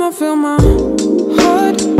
I'ma feel my heart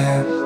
Yeah.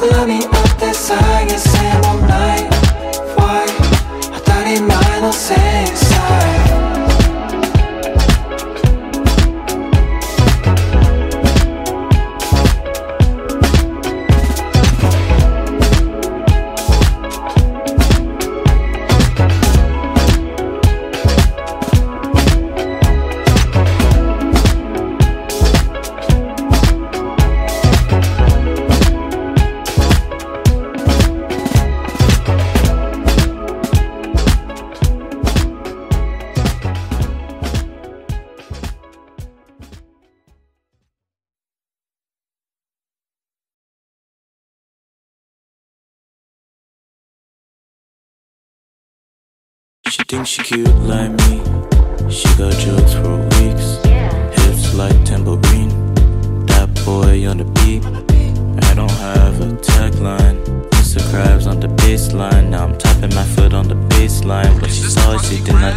Climb me up this side She thinks she cute like me. She got jokes for weeks. Hips like tambourine. That boy on the beat. I don't have a tagline. Mr. Krabs on the baseline. Now I'm tapping my foot on the baseline. But she saw it, she did not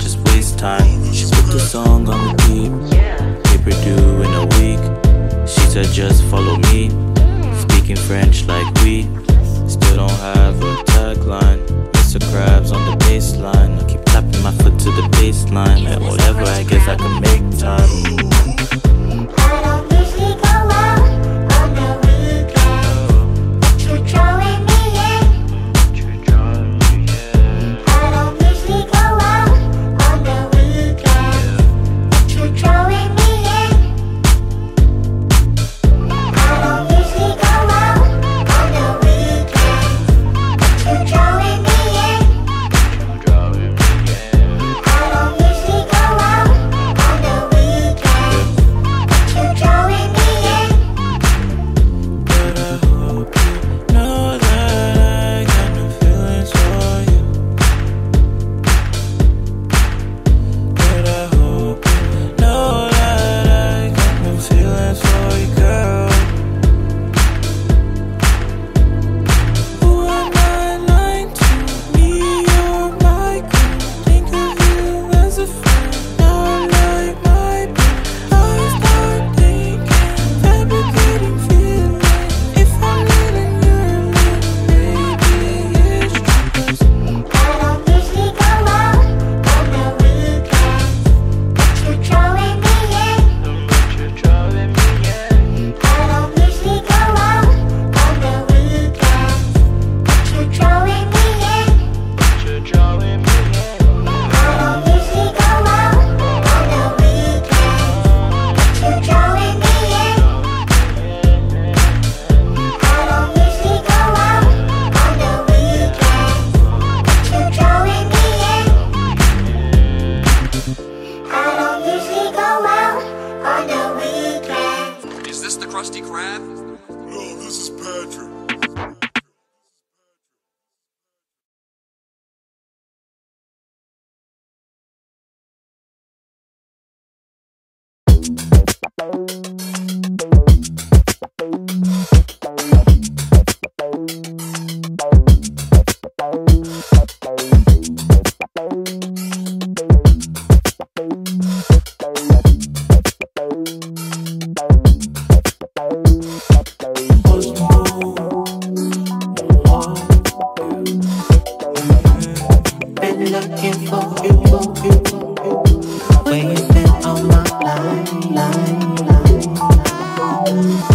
Bye.